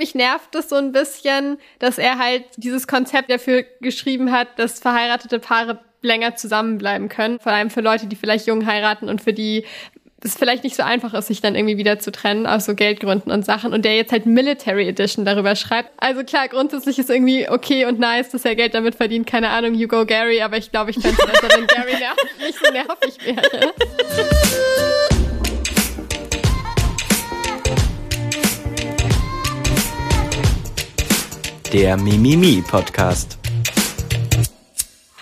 Mich nervt es so ein bisschen, dass er halt dieses Konzept dafür geschrieben hat, dass verheiratete Paare länger zusammenbleiben können. Vor allem für Leute, die vielleicht jung heiraten und für die es vielleicht nicht so einfach ist, sich dann irgendwie wieder zu trennen aus so Geldgründen und Sachen und der jetzt halt Military Edition darüber schreibt. Also klar, grundsätzlich ist irgendwie okay und nice, dass er Geld damit verdient. Keine Ahnung, you go Gary, aber ich glaube, ich es besser, wenn Gary nicht so nervig wäre. Der Mimimi Podcast.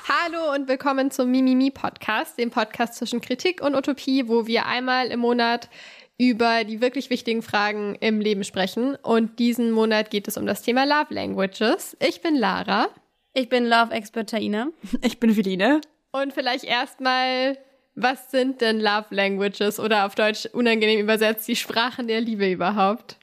Hallo und willkommen zum Mimimi Podcast, dem Podcast zwischen Kritik und Utopie, wo wir einmal im Monat über die wirklich wichtigen Fragen im Leben sprechen. Und diesen Monat geht es um das Thema Love Languages. Ich bin Lara. Ich bin Love Expert Taina. Ich bin Feline. Und vielleicht erstmal, was sind denn Love Languages oder auf Deutsch unangenehm übersetzt die Sprachen der Liebe überhaupt?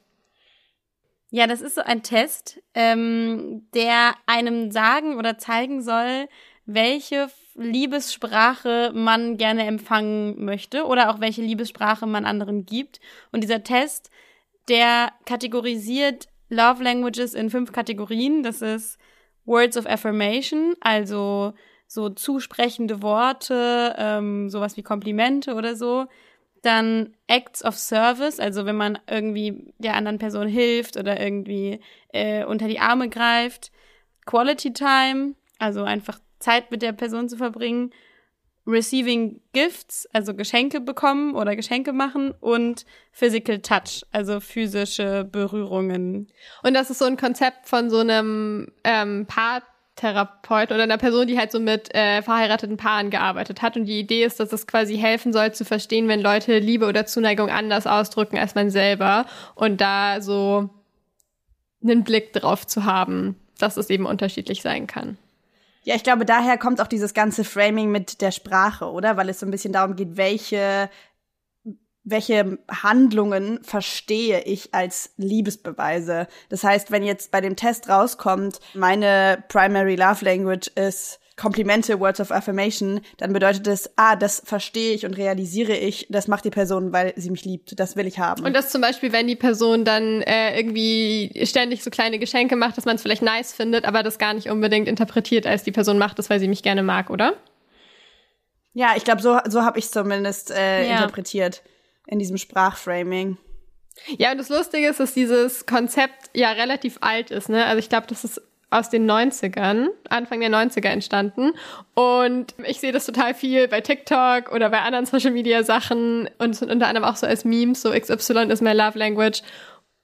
Ja, das ist so ein Test, ähm, der einem sagen oder zeigen soll, welche Liebessprache man gerne empfangen möchte oder auch welche Liebessprache man anderen gibt. Und dieser Test, der kategorisiert Love Languages in fünf Kategorien. Das ist Words of Affirmation, also so zusprechende Worte, ähm, sowas wie Komplimente oder so. Dann Acts of Service, also wenn man irgendwie der anderen Person hilft oder irgendwie äh, unter die Arme greift. Quality Time, also einfach Zeit mit der Person zu verbringen. Receiving Gifts, also Geschenke bekommen oder Geschenke machen und Physical Touch, also physische Berührungen. Und das ist so ein Konzept von so einem ähm, Paar Therapeut oder einer Person, die halt so mit äh, verheirateten Paaren gearbeitet hat. Und die Idee ist, dass es quasi helfen soll zu verstehen, wenn Leute Liebe oder Zuneigung anders ausdrücken als man selber. Und da so einen Blick drauf zu haben, dass es eben unterschiedlich sein kann. Ja, ich glaube, daher kommt auch dieses ganze Framing mit der Sprache, oder? Weil es so ein bisschen darum geht, welche welche Handlungen verstehe ich als Liebesbeweise. Das heißt, wenn jetzt bei dem Test rauskommt, meine Primary Love Language ist Komplimente, Words of Affirmation, dann bedeutet es, ah, das verstehe ich und realisiere ich, das macht die Person, weil sie mich liebt, das will ich haben. Und das zum Beispiel, wenn die Person dann äh, irgendwie ständig so kleine Geschenke macht, dass man es vielleicht nice findet, aber das gar nicht unbedingt interpretiert, als die Person macht das, weil sie mich gerne mag, oder? Ja, ich glaube, so, so habe ich zumindest äh, ja. interpretiert in diesem Sprachframing. Ja, und das Lustige ist, dass dieses Konzept ja relativ alt ist. Ne? Also ich glaube, das ist aus den 90ern, Anfang der 90er entstanden. Und ich sehe das total viel bei TikTok oder bei anderen Social Media Sachen und unter anderem auch so als Memes, so XY ist my love language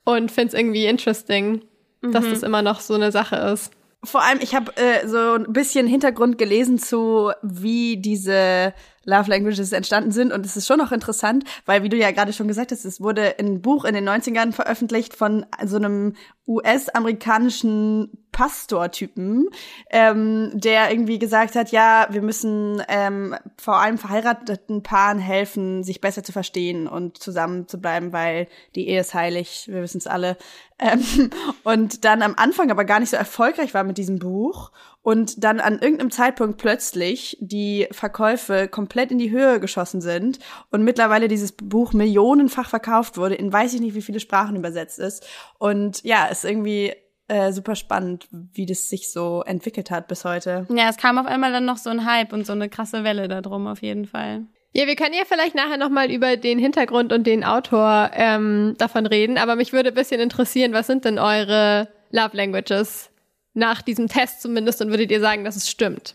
und finde es irgendwie interesting, mhm. dass das immer noch so eine Sache ist. Vor allem, ich habe äh, so ein bisschen Hintergrund gelesen zu, wie diese Love Languages entstanden sind. Und es ist schon noch interessant, weil, wie du ja gerade schon gesagt hast, es wurde ein Buch in den 90ern veröffentlicht von so einem US-amerikanischen Pastor-Typen, ähm, der irgendwie gesagt hat, ja, wir müssen ähm, vor allem verheirateten Paaren helfen, sich besser zu verstehen und zusammen zu bleiben, weil die Ehe ist heilig, wir wissen es alle. Ähm, und dann am Anfang aber gar nicht so erfolgreich war mit diesem Buch und dann an irgendeinem Zeitpunkt plötzlich die Verkäufe komplett in die Höhe geschossen sind und mittlerweile dieses Buch millionenfach verkauft wurde, in weiß ich nicht wie viele Sprachen übersetzt ist. Und ja, ist irgendwie äh, super spannend, wie das sich so entwickelt hat bis heute. Ja, es kam auf einmal dann noch so ein Hype und so eine krasse Welle da drum auf jeden Fall. Ja, wir können ja vielleicht nachher nochmal über den Hintergrund und den Autor ähm, davon reden, aber mich würde ein bisschen interessieren, was sind denn eure Love Languages? Nach diesem Test zumindest und würdet ihr sagen, dass es stimmt?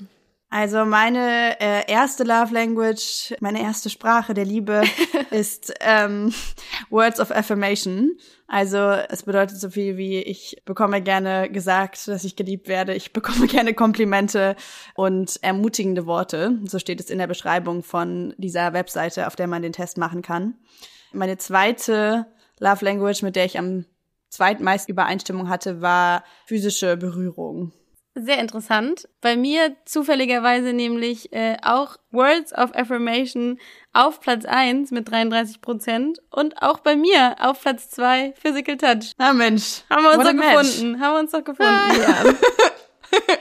Also meine äh, erste Love Language, meine erste Sprache der Liebe ist ähm, Words of Affirmation. Also es bedeutet so viel wie ich bekomme gerne gesagt, dass ich geliebt werde, ich bekomme gerne Komplimente und ermutigende Worte. So steht es in der Beschreibung von dieser Webseite, auf der man den Test machen kann. Meine zweite Love Language, mit der ich am zweitmeist Übereinstimmung hatte, war physische Berührung. Sehr interessant. Bei mir zufälligerweise nämlich äh, auch Words of Affirmation auf Platz 1 mit 33 Prozent und auch bei mir auf Platz 2 Physical Touch. Na Mensch. Haben wir uns doch gefunden. Haben wir uns doch gefunden. Ah, ja.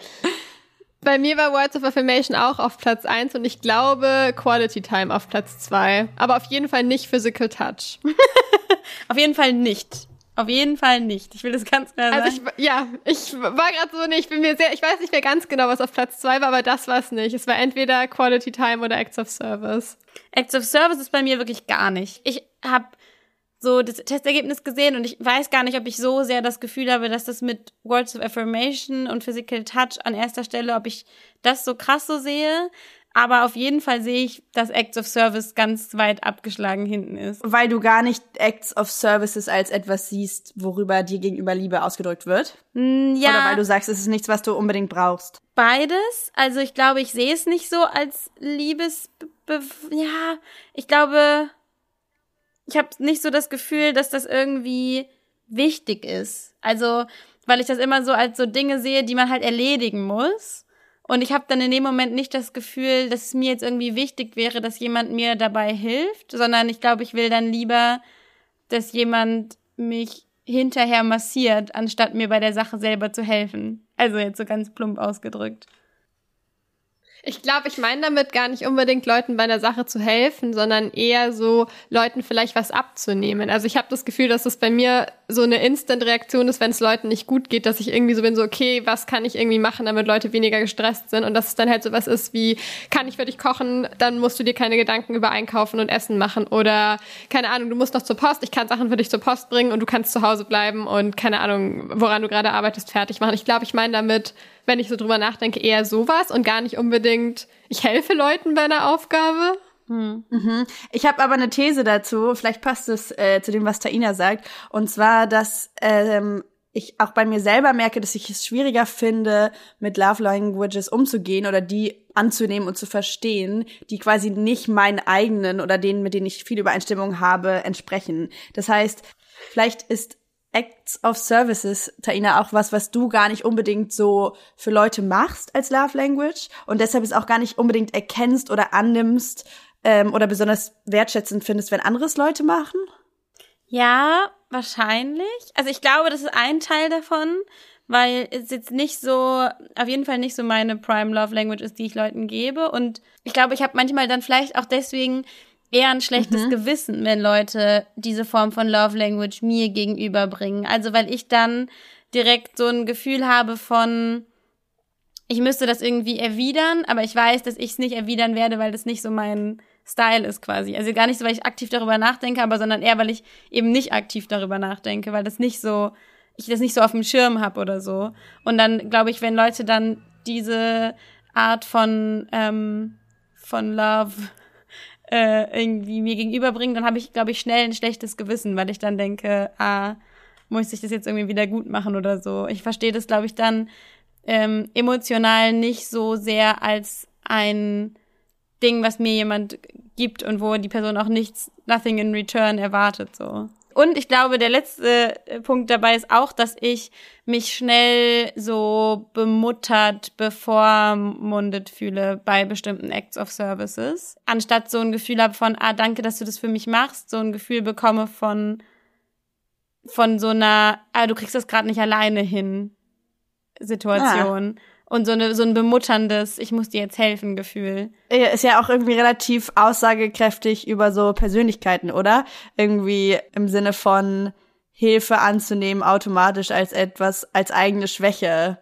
Bei mir war Words of Affirmation auch auf Platz 1 und ich glaube Quality Time auf Platz 2. Aber auf jeden Fall nicht Physical Touch. auf jeden Fall nicht. Auf jeden Fall nicht. Ich will das ganz klar sagen. Also ich, ja, ich war gerade so, nee, ich bin mir sehr, ich weiß nicht mehr ganz genau, was auf Platz zwei war, aber das war es nicht. Es war entweder Quality Time oder Acts of Service. Acts of Service ist bei mir wirklich gar nicht. Ich habe so das Testergebnis gesehen und ich weiß gar nicht, ob ich so sehr das Gefühl habe, dass das mit Words of Affirmation und Physical Touch an erster Stelle, ob ich das so krass so sehe. Aber auf jeden Fall sehe ich, dass Acts of Service ganz weit abgeschlagen hinten ist. Weil du gar nicht Acts of Services als etwas siehst, worüber dir gegenüber Liebe ausgedrückt wird? Mm, ja. Oder weil du sagst, es ist nichts, was du unbedingt brauchst? Beides. Also ich glaube, ich sehe es nicht so als Liebes... Ja, ich glaube, ich habe nicht so das Gefühl, dass das irgendwie wichtig ist. Also, weil ich das immer so als so Dinge sehe, die man halt erledigen muss. Und ich habe dann in dem Moment nicht das Gefühl, dass es mir jetzt irgendwie wichtig wäre, dass jemand mir dabei hilft, sondern ich glaube, ich will dann lieber, dass jemand mich hinterher massiert, anstatt mir bei der Sache selber zu helfen. Also jetzt so ganz plump ausgedrückt. Ich glaube, ich meine damit gar nicht unbedingt Leuten bei einer Sache zu helfen, sondern eher so Leuten vielleicht was abzunehmen. Also ich habe das Gefühl, dass das bei mir so eine Instant-Reaktion ist, wenn es Leuten nicht gut geht, dass ich irgendwie so bin, so okay, was kann ich irgendwie machen, damit Leute weniger gestresst sind und dass es dann halt so was ist wie, kann ich für dich kochen, dann musst du dir keine Gedanken über Einkaufen und Essen machen oder keine Ahnung, du musst noch zur Post, ich kann Sachen für dich zur Post bringen und du kannst zu Hause bleiben und keine Ahnung, woran du gerade arbeitest, fertig machen. Ich glaube, ich meine damit wenn ich so drüber nachdenke, eher sowas und gar nicht unbedingt, ich helfe Leuten bei einer Aufgabe. Hm. Mhm. Ich habe aber eine These dazu, vielleicht passt es äh, zu dem, was Taina sagt, und zwar, dass ähm, ich auch bei mir selber merke, dass ich es schwieriger finde, mit Love Languages umzugehen oder die anzunehmen und zu verstehen, die quasi nicht meinen eigenen oder denen, mit denen ich viel Übereinstimmung habe, entsprechen. Das heißt, vielleicht ist Acts of Services, Taina, auch was, was du gar nicht unbedingt so für Leute machst als Love Language und deshalb es auch gar nicht unbedingt erkennst oder annimmst ähm, oder besonders wertschätzend findest, wenn anderes Leute machen? Ja, wahrscheinlich. Also ich glaube, das ist ein Teil davon, weil es jetzt nicht so, auf jeden Fall nicht so meine Prime Love Language ist, die ich Leuten gebe. Und ich glaube, ich habe manchmal dann vielleicht auch deswegen eher ein schlechtes mhm. Gewissen, wenn Leute diese Form von Love Language mir gegenüberbringen. Also weil ich dann direkt so ein Gefühl habe von, ich müsste das irgendwie erwidern, aber ich weiß, dass ich es nicht erwidern werde, weil das nicht so mein Style ist quasi. Also gar nicht so, weil ich aktiv darüber nachdenke, aber sondern eher, weil ich eben nicht aktiv darüber nachdenke, weil das nicht so, ich das nicht so auf dem Schirm habe oder so. Und dann glaube ich, wenn Leute dann diese Art von ähm, von Love äh, irgendwie mir gegenüberbringen, dann habe ich, glaube ich, schnell ein schlechtes Gewissen, weil ich dann denke, ah, muss ich das jetzt irgendwie wieder gut machen oder so. Ich verstehe das, glaube ich, dann ähm, emotional nicht so sehr als ein Ding, was mir jemand gibt und wo die Person auch nichts, nothing in return erwartet, so. Und ich glaube, der letzte äh, Punkt dabei ist auch, dass ich mich schnell so bemuttert, bevormundet fühle bei bestimmten Acts of Services. Anstatt so ein Gefühl habe von, ah, danke, dass du das für mich machst, so ein Gefühl bekomme von, von so einer, ah, du kriegst das gerade nicht alleine hin Situation. Ah und so, eine, so ein bemutterndes, ich muss dir jetzt helfen Gefühl. Ist ja auch irgendwie relativ aussagekräftig über so Persönlichkeiten, oder? Irgendwie im Sinne von Hilfe anzunehmen automatisch als etwas, als eigene Schwäche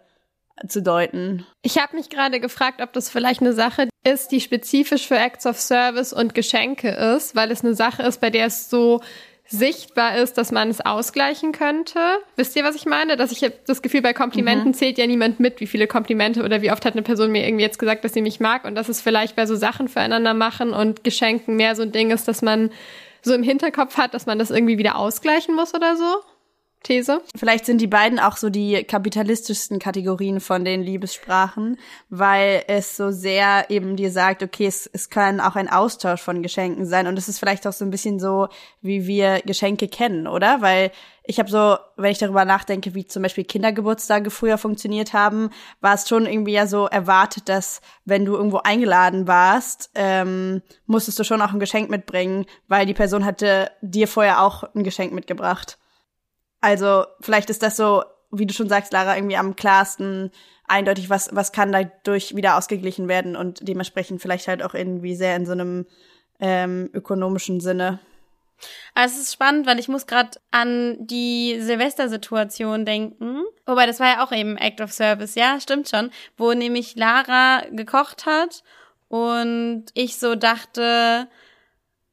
zu deuten. Ich habe mich gerade gefragt, ob das vielleicht eine Sache ist, die spezifisch für Acts of Service und Geschenke ist, weil es eine Sache ist, bei der es so sichtbar ist, dass man es ausgleichen könnte. Wisst ihr, was ich meine? Dass ich das Gefühl, bei Komplimenten mhm. zählt ja niemand mit, wie viele Komplimente oder wie oft hat eine Person mir irgendwie jetzt gesagt, dass sie mich mag und dass es vielleicht bei so Sachen füreinander machen und Geschenken mehr so ein Ding ist, dass man so im Hinterkopf hat, dass man das irgendwie wieder ausgleichen muss oder so. These. Vielleicht sind die beiden auch so die kapitalistischsten Kategorien von den Liebessprachen, weil es so sehr eben dir sagt, okay, es, es kann auch ein Austausch von Geschenken sein und es ist vielleicht auch so ein bisschen so, wie wir Geschenke kennen, oder? Weil ich habe so, wenn ich darüber nachdenke, wie zum Beispiel Kindergeburtstage früher funktioniert haben, war es schon irgendwie ja so erwartet, dass wenn du irgendwo eingeladen warst, ähm, musstest du schon auch ein Geschenk mitbringen, weil die Person hatte dir vorher auch ein Geschenk mitgebracht. Also vielleicht ist das so, wie du schon sagst, Lara, irgendwie am klarsten eindeutig, was, was kann dadurch wieder ausgeglichen werden und dementsprechend vielleicht halt auch irgendwie sehr in so einem ähm, ökonomischen Sinne. Also es ist spannend, weil ich muss gerade an die Silvestersituation denken. Wobei, das war ja auch eben Act of Service, ja, stimmt schon. Wo nämlich Lara gekocht hat und ich so dachte,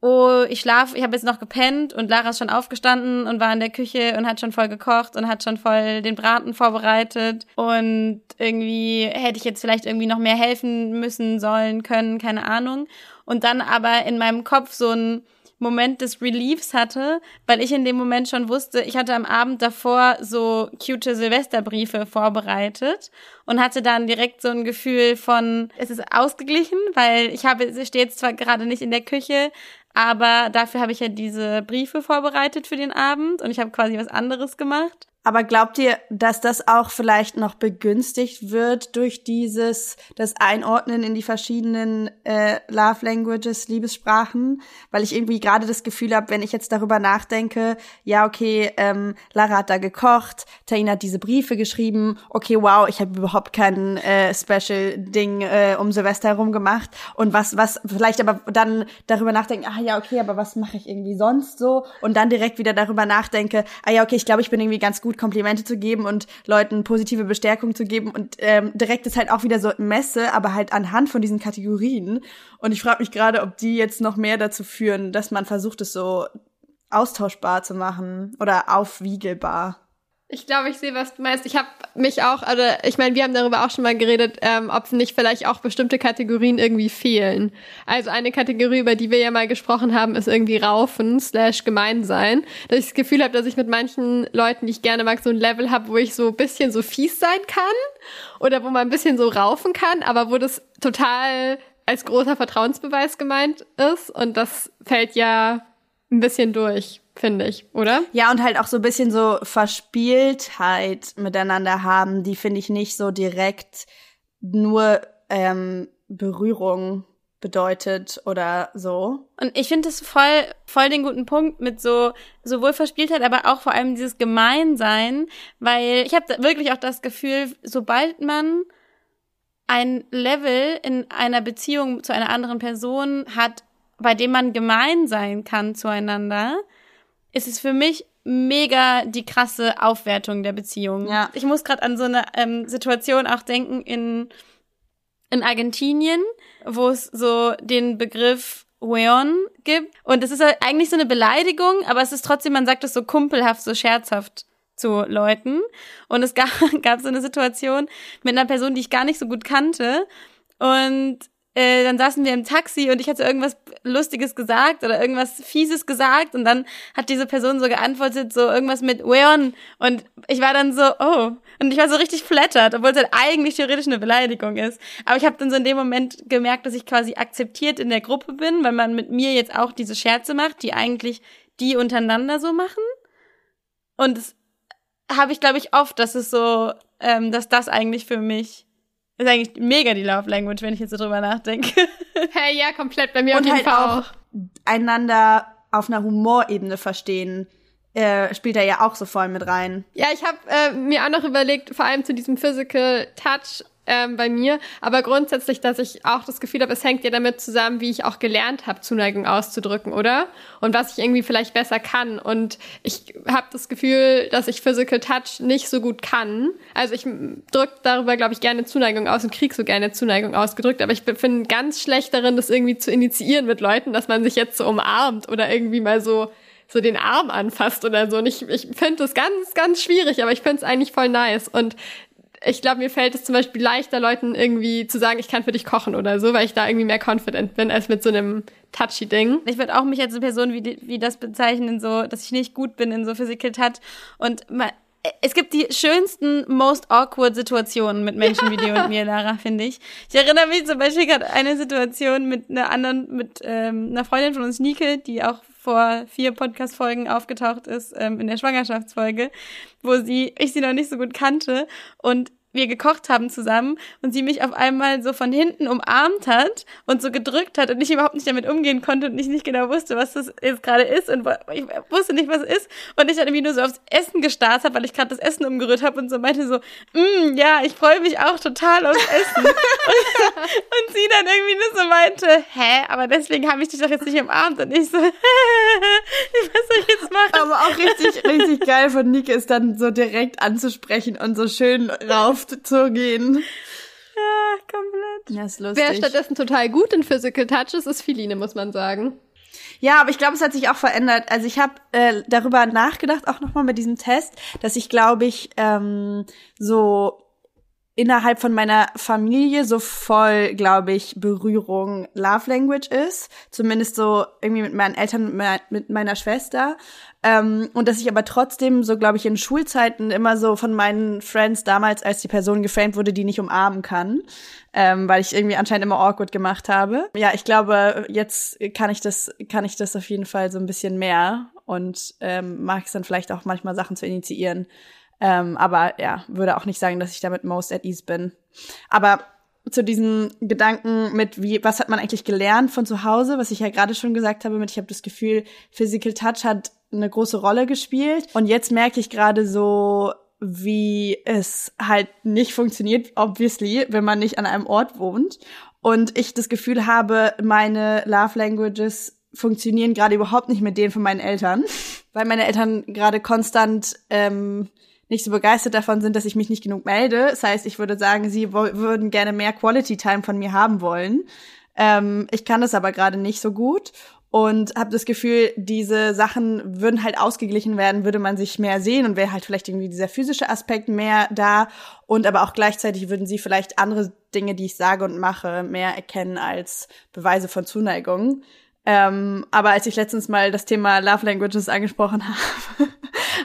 oh, ich schlaf, ich habe jetzt noch gepennt und Lara ist schon aufgestanden und war in der Küche und hat schon voll gekocht und hat schon voll den Braten vorbereitet und irgendwie hätte ich jetzt vielleicht irgendwie noch mehr helfen müssen sollen können, keine Ahnung. Und dann aber in meinem Kopf so ein Moment des Reliefs hatte, weil ich in dem Moment schon wusste, ich hatte am Abend davor so cute Silvesterbriefe vorbereitet und hatte dann direkt so ein Gefühl von, es ist ausgeglichen, weil ich habe, ich stehe jetzt zwar gerade nicht in der Küche, aber dafür habe ich ja diese Briefe vorbereitet für den Abend und ich habe quasi was anderes gemacht. Aber glaubt ihr, dass das auch vielleicht noch begünstigt wird durch dieses, das Einordnen in die verschiedenen äh, Love Languages, Liebessprachen? Weil ich irgendwie gerade das Gefühl habe, wenn ich jetzt darüber nachdenke, ja, okay, ähm, Lara hat da gekocht, Taina hat diese Briefe geschrieben, okay, wow, ich habe überhaupt kein äh, Special-Ding äh, um Silvester herum gemacht. Und was, was, vielleicht aber dann darüber nachdenken, ah ja, okay, aber was mache ich irgendwie sonst so? Und dann direkt wieder darüber nachdenke, ah ja, okay, ich glaube, ich bin irgendwie ganz gut gut, Komplimente zu geben und Leuten positive Bestärkung zu geben. Und ähm, direkt ist halt auch wieder so Messe, aber halt anhand von diesen Kategorien. Und ich frage mich gerade, ob die jetzt noch mehr dazu führen, dass man versucht, es so austauschbar zu machen oder aufwiegelbar. Ich glaube, ich sehe, was du meinst. Ich habe mich auch, also ich meine, wir haben darüber auch schon mal geredet, ähm, ob nicht vielleicht auch bestimmte Kategorien irgendwie fehlen. Also eine Kategorie, über die wir ja mal gesprochen haben, ist irgendwie Raufen slash Gemeinsein. Dass ich das Gefühl habe, dass ich mit manchen Leuten, die ich gerne mag, so ein Level habe, wo ich so ein bisschen so fies sein kann oder wo man ein bisschen so raufen kann, aber wo das total als großer Vertrauensbeweis gemeint ist. Und das fällt ja ein bisschen durch finde ich, oder? Ja, und halt auch so ein bisschen so Verspieltheit miteinander haben, die finde ich nicht so direkt nur ähm, Berührung bedeutet oder so. Und ich finde das voll, voll den guten Punkt mit so sowohl Verspieltheit, aber auch vor allem dieses Gemeinsein, weil ich habe wirklich auch das Gefühl, sobald man ein Level in einer Beziehung zu einer anderen Person hat, bei dem man gemein sein kann zueinander, ist es für mich mega die krasse Aufwertung der Beziehung. Ja. Ich muss gerade an so eine ähm, Situation auch denken in, in Argentinien, wo es so den Begriff Weon gibt. Und es ist halt eigentlich so eine Beleidigung, aber es ist trotzdem, man sagt es so kumpelhaft, so scherzhaft zu Leuten. Und es gab, gab so eine Situation mit einer Person, die ich gar nicht so gut kannte. Und äh, dann saßen wir im Taxi und ich hatte irgendwas Lustiges gesagt oder irgendwas Fieses gesagt und dann hat diese Person so geantwortet, so irgendwas mit Weon und ich war dann so, oh. Und ich war so richtig flattert, obwohl es halt eigentlich theoretisch eine Beleidigung ist. Aber ich habe dann so in dem Moment gemerkt, dass ich quasi akzeptiert in der Gruppe bin, weil man mit mir jetzt auch diese Scherze macht, die eigentlich die untereinander so machen. Und das habe ich, glaube ich, oft, dass es so, ähm, dass das eigentlich für mich ist eigentlich mega die Love Language, wenn ich jetzt so drüber nachdenke. hey, ja, komplett bei mir Und halt Fall auch einander auf einer Humorebene verstehen. Äh, spielt er ja auch so voll mit rein. Ja, ich habe äh, mir auch noch überlegt, vor allem zu diesem Physical Touch, ähm, bei mir, aber grundsätzlich, dass ich auch das Gefühl habe, es hängt ja damit zusammen, wie ich auch gelernt habe, Zuneigung auszudrücken, oder? Und was ich irgendwie vielleicht besser kann. Und ich habe das Gefühl, dass ich Physical Touch nicht so gut kann. Also ich drücke darüber, glaube ich, gerne Zuneigung aus und krieg so gerne Zuneigung ausgedrückt, aber ich bin ganz schlecht darin, das irgendwie zu initiieren mit Leuten, dass man sich jetzt so umarmt oder irgendwie mal so so den Arm anfasst oder so. Und ich, ich finde das ganz, ganz schwierig, aber ich finde es eigentlich voll nice. Und ich glaube, mir fällt es zum Beispiel leichter, Leuten irgendwie zu sagen, ich kann für dich kochen oder so, weil ich da irgendwie mehr confident bin als mit so einem touchy Ding. Ich würde auch mich als eine Person wie, wie das bezeichnen, so, dass ich nicht gut bin in so Physical Touch. Und man, es gibt die schönsten, most awkward Situationen mit Menschen wie dir und mir, Lara, finde ich. Ich erinnere mich zum Beispiel gerade eine Situation mit einer anderen, mit ähm, einer Freundin von uns, Nike, die auch vor vier Podcast-Folgen aufgetaucht ist, ähm, in der Schwangerschaftsfolge, wo sie, ich sie noch nicht so gut kannte. Und wir gekocht haben zusammen und sie mich auf einmal so von hinten umarmt hat und so gedrückt hat und ich überhaupt nicht damit umgehen konnte und ich nicht genau wusste, was das jetzt gerade ist und ich wusste nicht, was es ist und ich dann irgendwie nur so aufs Essen gestarrt habe, weil ich gerade das Essen umgerührt habe und so meinte so, mm, ja, ich freue mich auch total aufs Essen. und, und sie dann irgendwie nur so meinte, hä, aber deswegen habe ich dich doch jetzt nicht umarmt und ich so, was soll ich jetzt machen? Aber auch richtig, richtig geil von Nike ist dann so direkt anzusprechen und so schön rauf zu gehen. Ja, komplett. Ja, ist lustig. Wer stattdessen total gut in Physical Touches ist Philine, muss man sagen. Ja, aber ich glaube, es hat sich auch verändert. Also ich habe äh, darüber nachgedacht, auch nochmal mit diesem Test, dass ich, glaube ich, ähm, so innerhalb von meiner Familie so voll, glaube ich, Berührung Love Language ist. Zumindest so irgendwie mit meinen Eltern, mit meiner Schwester. Ähm, und dass ich aber trotzdem so, glaube ich, in Schulzeiten immer so von meinen Friends damals, als die Person geframed wurde, die nicht umarmen kann. Ähm, weil ich irgendwie anscheinend immer awkward gemacht habe. Ja, ich glaube, jetzt kann ich das, kann ich das auf jeden Fall so ein bisschen mehr und ähm, mag es dann vielleicht auch manchmal Sachen zu initiieren ähm, aber ja, würde auch nicht sagen, dass ich damit most at ease bin. Aber zu diesem Gedanken mit, wie, was hat man eigentlich gelernt von zu Hause, was ich ja gerade schon gesagt habe, mit ich habe das Gefühl, Physical Touch hat eine große Rolle gespielt. Und jetzt merke ich gerade so, wie es halt nicht funktioniert, obviously, wenn man nicht an einem Ort wohnt. Und ich das Gefühl habe, meine Love Languages funktionieren gerade überhaupt nicht mit denen von meinen Eltern, weil meine Eltern gerade konstant ähm, nicht so begeistert davon sind, dass ich mich nicht genug melde. Das heißt, ich würde sagen, sie würden gerne mehr Quality Time von mir haben wollen. Ähm, ich kann das aber gerade nicht so gut und habe das Gefühl, diese Sachen würden halt ausgeglichen werden, würde man sich mehr sehen und wäre halt vielleicht irgendwie dieser physische Aspekt mehr da und aber auch gleichzeitig würden sie vielleicht andere Dinge, die ich sage und mache, mehr erkennen als Beweise von Zuneigung. Ähm, aber als ich letztens mal das Thema Love Languages angesprochen habe,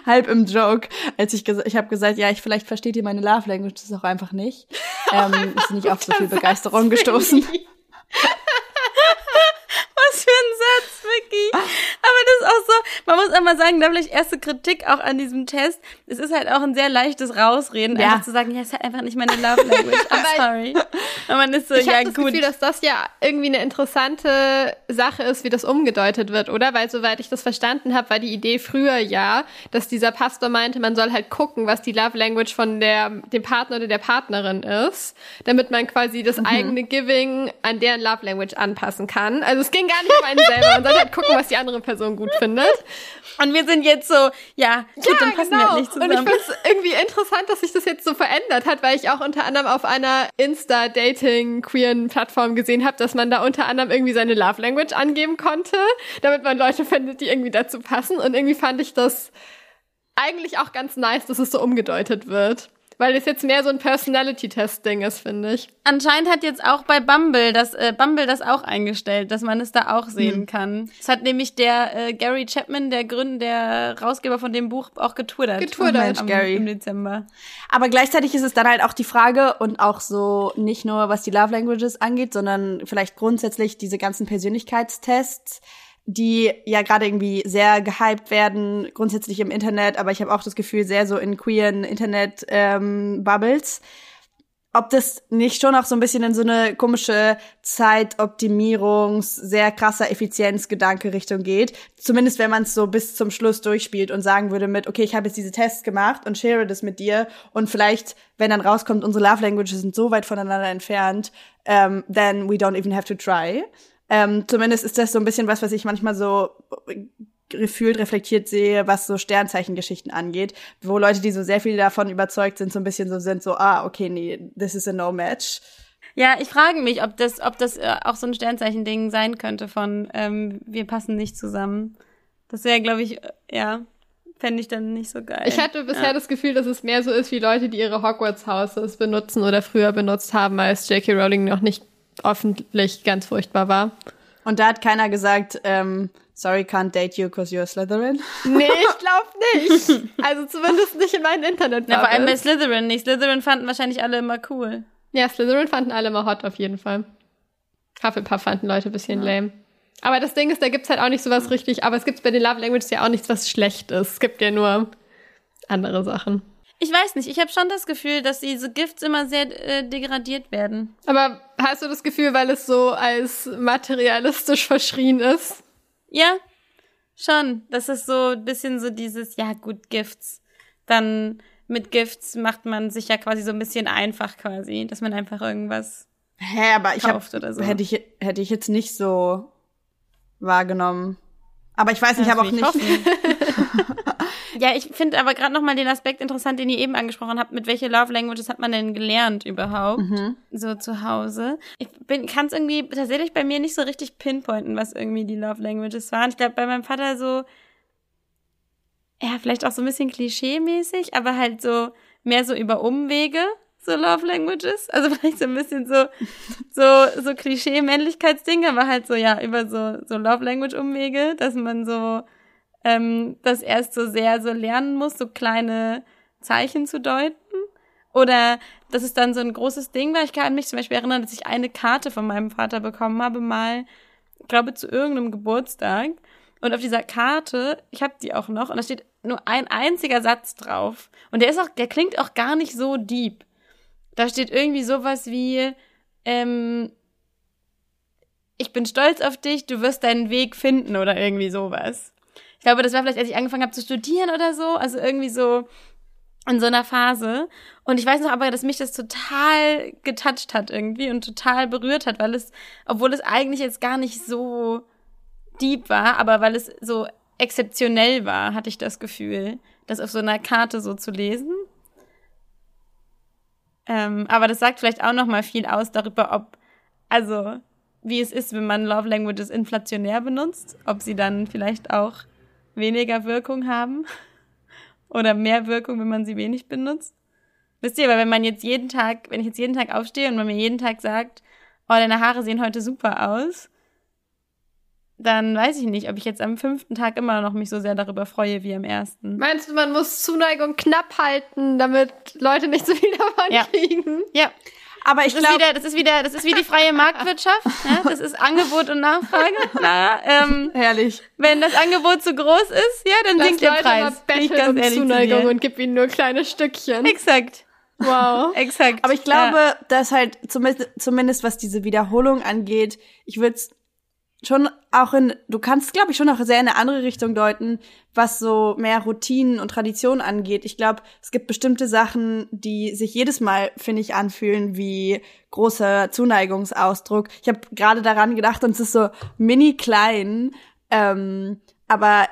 halb im Joke, als ich gesagt, ich habe gesagt, ja, ich vielleicht versteht ihr meine Love Languages auch einfach nicht, ähm, ist nicht auf so viel Begeisterung gestoßen. Was für ein Satz, Vicky. Aber das ist auch so, man muss einmal sagen, da vielleicht erste Kritik auch an diesem Test. Es ist halt auch ein sehr leichtes Rausreden, ja. einfach zu sagen, ja, ist halt einfach nicht meine Love Language. I'm sorry. Und man ist so, ich ja das gut. Gefühl, dass das ja irgendwie eine interessante Sache ist, wie das umgedeutet wird, oder? Weil soweit ich das verstanden habe, war die Idee früher ja, dass dieser Pastor meinte, man soll halt gucken, was die Love Language von der, dem Partner oder der Partnerin ist, damit man quasi das mhm. eigene Giving an deren Love Language anpassen kann. Also es ging gar nicht um einen selber. Man sollte halt gucken, was die andere Person gut findet. Und wir sind jetzt so, ja, gut, ja, dann passen genau. wir halt nicht zusammen. Und ich finde es irgendwie interessant, dass sich das jetzt so verändert hat, weil ich auch unter anderem auf einer Insta-Dating-queeren Plattform gesehen habe, dass man da unter anderem irgendwie seine Love Language angeben konnte, damit man Leute findet, die irgendwie dazu passen. Und irgendwie fand ich das eigentlich auch ganz nice, dass es so umgedeutet wird. Weil es jetzt mehr so ein Personality-Test-Ding ist, finde ich. Anscheinend hat jetzt auch bei Bumble das, äh, Bumble das auch eingestellt, dass man es da auch sehen hm. kann. Das hat nämlich der äh, Gary Chapman, der Gründer, der Rausgeber von dem Buch, auch getwittert. Getwittert, am, Gary. Im Dezember. Aber gleichzeitig ist es dann halt auch die Frage und auch so nicht nur was die Love Languages angeht, sondern vielleicht grundsätzlich diese ganzen Persönlichkeitstests die ja gerade irgendwie sehr gehypt werden, grundsätzlich im Internet, aber ich habe auch das Gefühl, sehr so in queeren Internet-Bubbles. Ähm, ob das nicht schon auch so ein bisschen in so eine komische Zeitoptimierungs-, sehr krasser Effizienzgedanke Richtung geht. Zumindest wenn man es so bis zum Schluss durchspielt und sagen würde mit, okay, ich habe jetzt diese Tests gemacht und share das mit dir und vielleicht, wenn dann rauskommt, unsere Love Languages sind so weit voneinander entfernt, ähm, then we don't even have to try. Ähm, zumindest ist das so ein bisschen was, was ich manchmal so gefühlt reflektiert sehe, was so Sternzeichengeschichten angeht, wo Leute, die so sehr viel davon überzeugt sind, so ein bisschen so sind, so, ah, okay, nee, this is a no-match. Ja, ich frage mich, ob das, ob das äh, auch so ein Sternzeichen-Ding sein könnte von, ähm, wir passen nicht zusammen. Das wäre, glaube ich, äh, ja, fände ich dann nicht so geil. Ich hatte bisher ja. das Gefühl, dass es mehr so ist wie Leute, die ihre Hogwarts-Houses benutzen oder früher benutzt haben, als J.K. Rowling noch nicht öffentlich ganz furchtbar war. Und da hat keiner gesagt, ähm, sorry, can't date you because you're a Slytherin? Nee, ich glaube nicht. Also zumindest nicht in meinen internet Ja, vor allem bei Slytherin nicht. Slytherin fanden wahrscheinlich alle immer cool. Ja, Slytherin fanden alle immer hot auf jeden Fall. Hufflepuff fanden Leute ein bisschen ja. lame. Aber das Ding ist, da gibt's halt auch nicht so was richtig, aber es gibt bei den Love Languages ja auch nichts, was schlecht ist. Es gibt ja nur andere Sachen. Ich weiß nicht, ich habe schon das Gefühl, dass diese Gifts immer sehr äh, degradiert werden. Aber hast du das Gefühl, weil es so als materialistisch verschrien ist? Ja, schon. Das ist so ein bisschen so dieses, ja gut, Gifts. Dann mit Gifts macht man sich ja quasi so ein bisschen einfach quasi, dass man einfach irgendwas Hä, aber ich hab, kauft oder so. hätte ich hätte ich jetzt nicht so wahrgenommen. Aber ich weiß nicht, ich Ja, habe auch nicht. Ja, ich finde aber gerade noch mal den Aspekt interessant, den ihr eben angesprochen habt. Mit welche Love Languages hat man denn gelernt überhaupt so zu Hause? Ich kann es irgendwie tatsächlich bei mir nicht so richtig pinpointen, was irgendwie die Love Languages waren. Ich glaube bei meinem Vater so, ja vielleicht auch so ein bisschen klischee-mäßig, aber halt so mehr so über Umwege. So Love Languages, also vielleicht so ein bisschen so so so Klischee Männlichkeitsding, aber halt so ja über so so Love Language Umwege, dass man so ähm, das erst so sehr so lernen muss, so kleine Zeichen zu deuten. Oder dass es dann so ein großes Ding war. Ich kann mich zum Beispiel erinnern, dass ich eine Karte von meinem Vater bekommen habe, mal, ich glaube, zu irgendeinem Geburtstag. Und auf dieser Karte, ich habe die auch noch, und da steht nur ein einziger Satz drauf. Und der ist auch, der klingt auch gar nicht so deep. Da steht irgendwie sowas wie, ähm, ich bin stolz auf dich, du wirst deinen Weg finden oder irgendwie sowas. Ich glaube, das war vielleicht, als ich angefangen habe zu studieren oder so, also irgendwie so in so einer Phase. Und ich weiß noch aber, dass mich das total getoucht hat irgendwie und total berührt hat, weil es, obwohl es eigentlich jetzt gar nicht so deep war, aber weil es so exzeptionell war, hatte ich das Gefühl, das auf so einer Karte so zu lesen. Ähm, aber das sagt vielleicht auch noch mal viel aus darüber, ob, also, wie es ist, wenn man Love Languages inflationär benutzt, ob sie dann vielleicht auch weniger Wirkung haben oder mehr Wirkung, wenn man sie wenig benutzt. Wisst ihr, weil wenn man jetzt jeden Tag, wenn ich jetzt jeden Tag aufstehe und man mir jeden Tag sagt, oh, deine Haare sehen heute super aus, dann weiß ich nicht, ob ich jetzt am fünften Tag immer noch mich so sehr darüber freue wie am ersten. Meinst du, man muss Zuneigung knapp halten, damit Leute nicht so viel davon Ja. kriegen? Ja, Aber ich das ist glaube, wieder, das ist wieder, das ist wie die freie Marktwirtschaft. Ne? Das ist Angebot und Nachfrage. Na, ähm, herrlich. wenn das Angebot zu groß ist, ja, dann Lass sinkt der Leute Preis. mal Bin ich ganz um ehrlich zu Zuneigung dir. und gib ihnen nur kleine Stückchen. Exakt, Wow. exakt. Aber ich glaube, Ja. dass halt zumindest, zumindest was diese Wiederholung angeht, ich würde schon auch in, du kannst, glaube ich, schon auch sehr in eine andere Richtung deuten, was so mehr Routinen und Traditionen angeht. Ich glaube, es gibt bestimmte Sachen, die sich jedes Mal, finde ich, anfühlen wie großer Zuneigungsausdruck. Ich habe gerade daran gedacht und es ist so mini klein, ähm, aber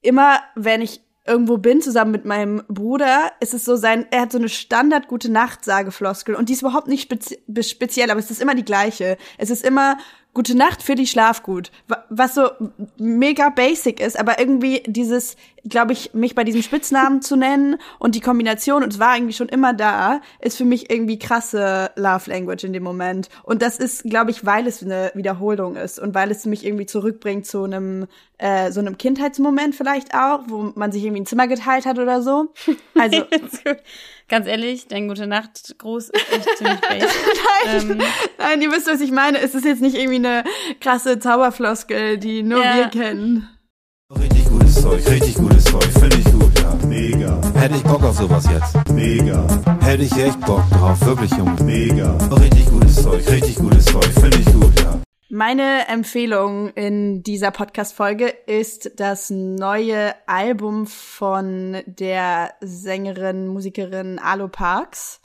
immer wenn ich irgendwo bin, zusammen mit meinem Bruder, ist es so sein, er hat so eine Standard gute Nacht Sagefloskel und die ist überhaupt nicht spezi speziell, aber es ist immer die gleiche. Es ist immer gute Nacht für die Schlaf gut, Wa- was so mega basic ist, aber irgendwie dieses, glaube ich, mich bei diesem Spitznamen zu nennen und die Kombination und es war irgendwie schon immer da, ist für mich irgendwie krasse Love Language in dem Moment und das ist, glaube ich, weil es eine Wiederholung ist und weil es mich irgendwie zurückbringt zu einem äh, so einem Kindheitsmoment vielleicht auch, wo man sich irgendwie ein Zimmer geteilt hat oder so. Also. Ganz ehrlich, dein gute Nacht Gruß ist echt ziemlich basic. ähm, Nein, ihr wisst, was ich meine. Es ist jetzt nicht irgendwie eine krasse Zauberfloskel, die nur Ja. wir kennen. Richtig gutes Zeug, richtig gutes Zeug, finde ich gut, ja. Mega, Hätte ich Bock auf sowas jetzt. mega, Hätte ich echt Bock drauf, wirklich, Junge. mega. Richtig gutes Zeug, richtig gutes Zeug, finde ich gut. Meine Empfehlung in dieser Podcast-Folge ist das neue Album von der Sängerin, Musikerin Alo Parks.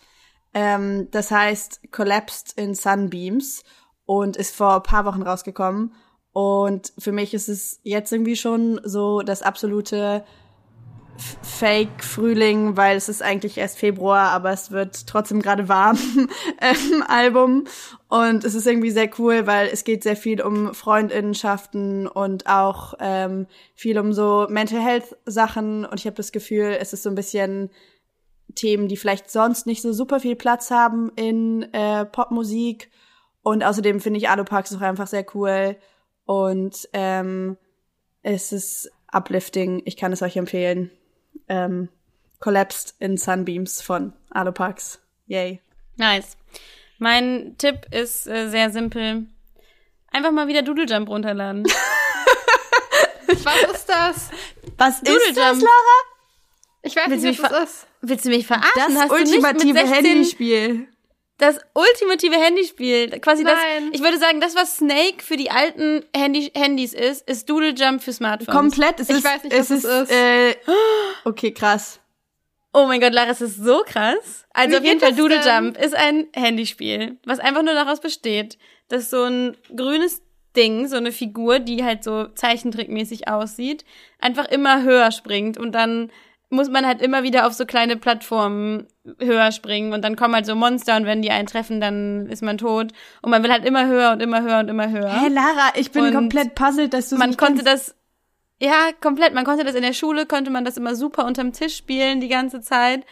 Ähm, das heißt Collapsed in Sunbeams und ist vor ein paar Wochen rausgekommen. Und für mich ist es jetzt irgendwie schon so das absolute F- Fake-Frühling, weil es ist eigentlich erst Februar, aber es wird trotzdem gerade warm ähm, Album. Und es ist irgendwie sehr cool, weil es geht sehr viel um Freundinnenschaften und auch ähm, viel um so Mental Health Sachen. Und ich habe das Gefühl, es ist so ein bisschen Themen, die vielleicht sonst nicht so super viel Platz haben in äh, Popmusik. Und außerdem finde ich Alo Parks auch einfach sehr cool. Und ähm, es ist uplifting. Ich kann es euch empfehlen. Ähm, Collapsed in Sunbeams von Alo Parks. Yay. nice. Mein Tipp ist äh, sehr simpel. Einfach mal wieder Doodle Jump runterladen. Was ist das? Was Doodle ist das, Jump. Lara? Ich weiß Willst nicht, was das ist. Willst du mich verarschen? Das Hast ultimative mit 16 Handyspiel. Das ultimative Handyspiel. Quasi das, Nein. ich würde sagen, das, was Snake für die alten Handy Handys ist, ist Doodle Jump für Smartphones. Komplett. Es Ich ist, weiß nicht, es was es ist. ist. Äh, okay, krass. Oh mein Gott, Lara, es ist so krass. Also Wie auf jeden Fall das Doodle denn? Jump ist ein Handyspiel, was einfach nur daraus besteht, dass so ein grünes Ding, so eine Figur, die halt so zeichentrickmäßig aussieht, einfach immer höher springt und dann muss man halt immer wieder auf so kleine Plattformen höher springen und dann kommen halt so Monster und wenn die einen treffen, dann ist man tot und man will halt immer höher und immer höher und immer höher. Hä, Lara, ich bin Und komplett puzzled, dass du man konnte kennst. das ja komplett man konnte das in der Schule konnte man das immer super unterm Tisch spielen die ganze Zeit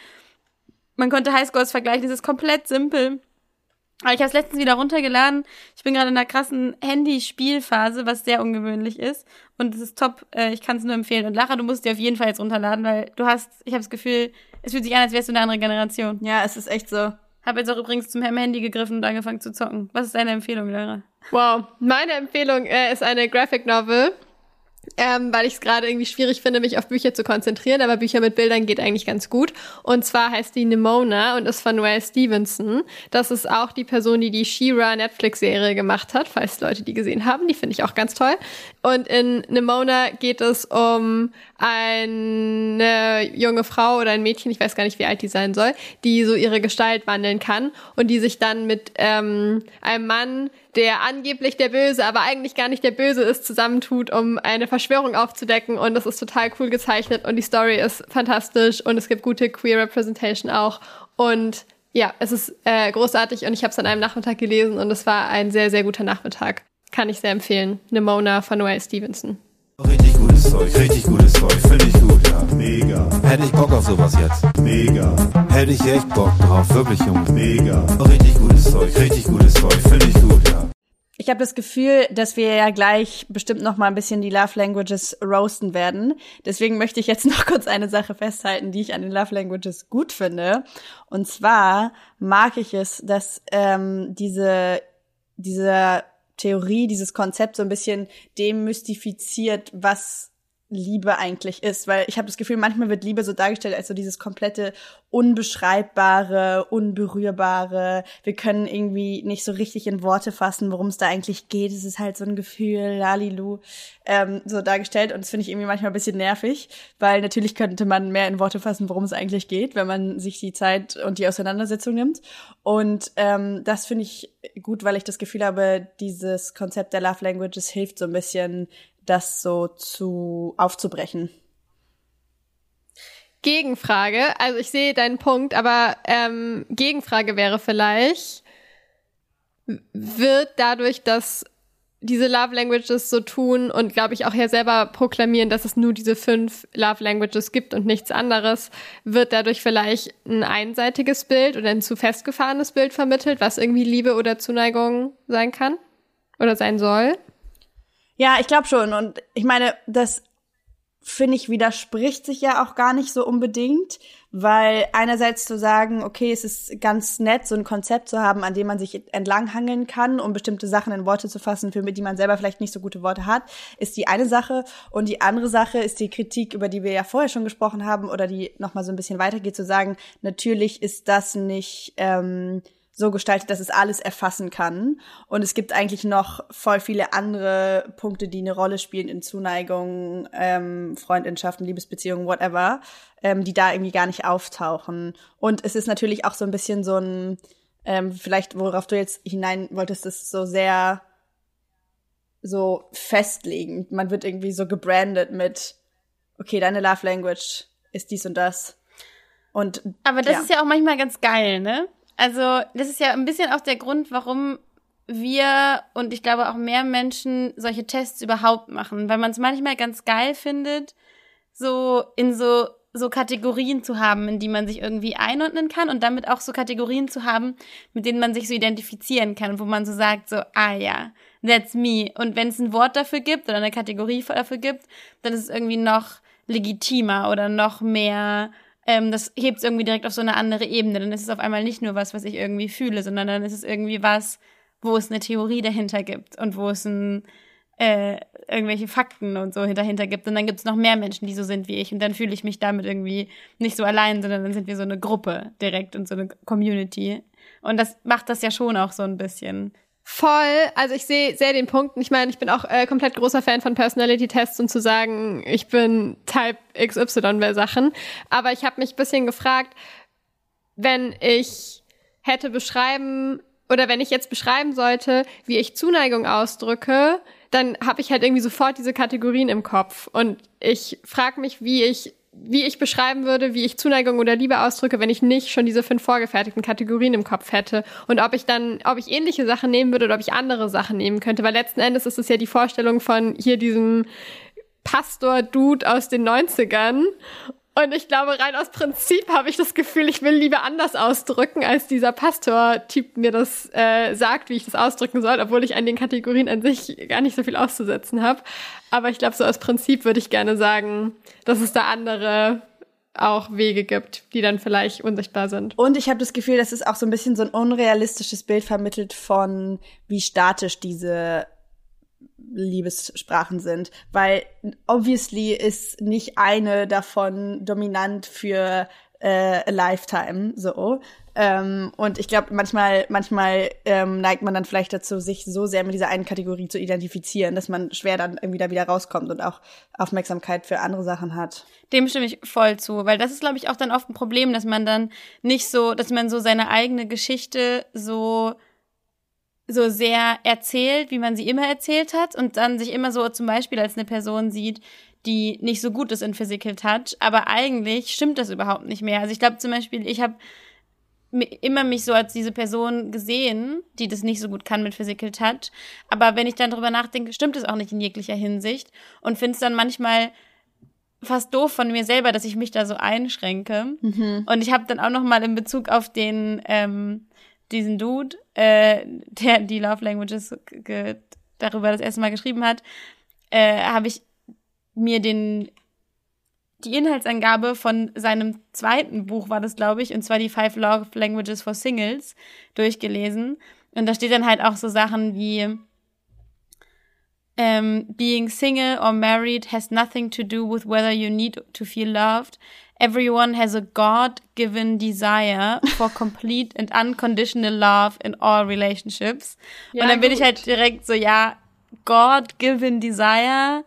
man konnte Highscores vergleichen das ist komplett simpel aber ich habe es letztens wieder runtergeladen ich bin gerade in einer krassen Handyspielphase was sehr ungewöhnlich ist und es ist top äh, ich kann es nur empfehlen und Lara du musst dir auf jeden Fall jetzt runterladen weil du hast ich habe das Gefühl es fühlt sich an als wärst du eine andere Generation Ja, es ist echt so. habe jetzt auch übrigens zum Handy gegriffen und angefangen zu zocken was ist deine Empfehlung Lara Wow. Meine Empfehlung äh, ist eine Graphic Novel. Ähm, weil ich es gerade irgendwie schwierig finde, mich auf Bücher zu konzentrieren, aber Bücher mit Bildern geht eigentlich ganz gut. Und zwar heißt die Nimona und ist von Noel Stevenson. Das ist auch die Person, die die She-Ra Netflix-Serie gemacht hat, falls Leute die gesehen haben. Die finde ich auch ganz toll. Und in Nimona geht es um eine junge Frau oder ein Mädchen, ich weiß gar nicht, wie alt die sein soll, die so ihre Gestalt wandeln kann und die sich dann mit ähm, einem Mann, der angeblich der Böse, aber eigentlich gar nicht der Böse ist, zusammentut, um eine Verschwörung aufzudecken. Und das ist total cool gezeichnet und die Story ist fantastisch und es gibt gute Queer Representation auch. Und ja, es ist äh, großartig und ich habe es an einem Nachmittag gelesen und es war ein sehr, sehr guter Nachmittag. Kann ich sehr empfehlen. Nimona von Noel Stevenson. Richtig gutes Zeug, richtig gutes Zeug, finde ich gut, ja. Mega. Hätte ich Bock auf sowas jetzt. Mega. Hätte ich echt Bock drauf, wirklich, Junge. Mega. Richtig gutes Zeug, richtig gutes Zeug, finde ich gut, ja. Ich habe das Gefühl, dass wir ja gleich bestimmt noch mal ein bisschen die Love Languages roasten werden. Deswegen möchte ich jetzt noch kurz eine Sache festhalten, die ich an den Love Languages gut finde. Und zwar mag ich es, dass ähm, diese diese Theorie, dieses Konzept so ein bisschen demystifiziert, was Liebe eigentlich ist, weil ich habe das Gefühl, manchmal wird Liebe so dargestellt als so dieses komplette unbeschreibbare, unberührbare. Wir können irgendwie nicht so richtig in Worte fassen, worum es da eigentlich geht. Es ist halt so ein Gefühl, lalilu, ähm, so dargestellt und das finde ich irgendwie manchmal ein bisschen nervig, weil natürlich könnte man mehr in Worte fassen, worum es eigentlich geht, wenn man sich die Zeit und die Auseinandersetzung nimmt. Und ähm, das finde ich gut, weil ich das Gefühl habe, dieses Konzept der Love Languages hilft so ein bisschen das so zu aufzubrechen. Gegenfrage, also ich sehe deinen Punkt, aber ähm, Gegenfrage wäre vielleicht, wird dadurch, dass diese Love Languages so tun und glaube ich auch ja selber proklamieren, dass es nur diese fünf Love Languages gibt und nichts anderes, wird dadurch vielleicht ein einseitiges Bild oder ein zu festgefahrenes Bild vermittelt, was irgendwie Liebe oder Zuneigung sein kann oder sein soll. Ja, ich glaube schon. Und ich meine, das finde ich widerspricht sich ja auch gar nicht so unbedingt, weil einerseits zu sagen, okay, es ist ganz nett, so ein Konzept zu haben, an dem man sich entlanghangeln kann, um bestimmte Sachen in Worte zu fassen, für die man selber vielleicht nicht so gute Worte hat, ist die eine Sache. Und die andere Sache ist die Kritik, über die wir ja vorher schon gesprochen haben, oder die noch mal so ein bisschen weitergeht, zu sagen, natürlich ist das nicht ähm, so gestaltet, dass es alles erfassen kann. Und es gibt eigentlich noch voll viele andere Punkte, die eine Rolle spielen in Zuneigung, ähm, Freundschaften, Liebesbeziehungen, whatever, ähm, die da irgendwie gar nicht auftauchen. Und es ist natürlich auch so ein bisschen so ein, ähm, vielleicht worauf du jetzt hinein wolltest, ist so sehr so festlegen. Man wird irgendwie so gebrandet mit, okay, deine Love Language ist dies und das. Und Aber das ja. ist ja auch manchmal ganz geil, ne? Also, das ist ja ein bisschen auch der Grund, warum wir und ich glaube auch mehr Menschen solche Tests überhaupt machen, weil man es manchmal ganz geil findet, so in so so Kategorien zu haben, in die man sich irgendwie einordnen kann und damit auch so Kategorien zu haben, mit denen man sich so identifizieren kann, wo man so sagt, so, ah ja, that's me. Und wenn es ein Wort dafür gibt oder eine Kategorie dafür gibt, dann ist es irgendwie noch legitimer oder noch mehr ähm, das hebt es irgendwie direkt auf so eine andere Ebene. Dann ist es auf einmal nicht nur was, was ich irgendwie fühle, sondern dann ist es irgendwie was, wo es eine Theorie dahinter gibt und wo es ein, äh, irgendwelche Fakten und so dahinter gibt. Und dann gibt es noch mehr Menschen, die so sind wie ich. Und dann fühle ich mich damit irgendwie nicht so allein, sondern dann sind wir so eine Gruppe direkt und so eine Community. Und das macht das ja schon auch so ein bisschen. Voll, also ich sehe sehr den Punkt. Ich meine, ich bin auch äh, komplett großer Fan von Personality-Tests und zu sagen, ich bin Type XY bei Sachen. Aber ich habe mich bisschen gefragt, wenn ich hätte beschreiben oder wenn ich jetzt beschreiben sollte, wie ich Zuneigung ausdrücke, dann habe ich halt irgendwie sofort diese Kategorien im Kopf. Und ich frage mich, wie ich wie ich beschreiben würde, wie ich Zuneigung oder Liebe ausdrücke, wenn ich nicht schon diese fünf vorgefertigten Kategorien im Kopf hätte. Und ob ich dann, ob ich ähnliche Sachen nehmen würde oder ob ich andere Sachen nehmen könnte. Weil letzten Endes ist es ja die Vorstellung von hier diesem Pastor-Dude aus den 90ern. Und ich glaube, rein aus Prinzip habe ich das Gefühl, ich will lieber anders ausdrücken, als dieser Pastor-Typ mir das äh, sagt, wie ich das ausdrücken soll, obwohl ich an den Kategorien an sich gar nicht so viel auszusetzen habe. Aber ich glaube, so aus Prinzip würde ich gerne sagen, dass es da andere auch Wege gibt, die dann vielleicht unsichtbar sind. Und ich habe das Gefühl, dass es auch so ein bisschen so ein unrealistisches Bild vermittelt von, wie statisch diese Liebessprachen sind, weil obviously ist nicht eine davon dominant für äh, a Lifetime so. Ähm, und ich glaube, manchmal, manchmal ähm, neigt man dann vielleicht dazu, sich so sehr mit dieser einen Kategorie zu identifizieren, dass man schwer dann irgendwie da wieder rauskommt und auch Aufmerksamkeit für andere Sachen hat. Dem stimme ich voll zu, weil das ist, glaube ich, auch dann oft ein Problem, dass man dann nicht so, dass man so seine eigene Geschichte so so sehr erzählt, wie man sie immer erzählt hat und dann sich immer so zum Beispiel als eine Person sieht, die nicht so gut ist in Physical Touch, aber eigentlich stimmt das überhaupt nicht mehr. Also ich glaube zum Beispiel, ich habe immer mich so als diese Person gesehen, die das nicht so gut kann mit Physical Touch. Aber wenn ich dann drüber nachdenke, stimmt es auch nicht in jeglicher Hinsicht und finde es dann manchmal fast doof von mir selber, dass ich mich da so einschränke. Mhm. Und ich habe dann auch noch mal in Bezug auf den ähm, diesen Dude, äh, der die Love Languages darüber das erste Mal geschrieben hat, äh, habe ich mir den die Inhaltsangabe von seinem zweiten Buch war das, glaube ich, und zwar die Five Love Languages for Singles durchgelesen. Und da steht dann halt auch so Sachen wie um, ähm, being single or married has nothing to do with whether you need to feel loved. Everyone has a God-given desire for complete and unconditional love in all relationships. Ja, und dann bin gut. ich halt direkt so, ja, God-given desire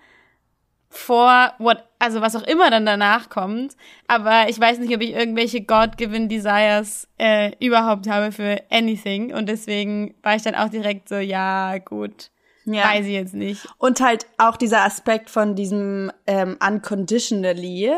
for what, also was auch immer dann danach kommt. Aber ich weiß nicht, ob ich irgendwelche God-given desires äh, überhaupt habe für anything. Und deswegen war ich dann auch direkt so, ja, gut. Ja. Weiß ich jetzt nicht. Und halt auch dieser Aspekt von diesem ähm, unconditionally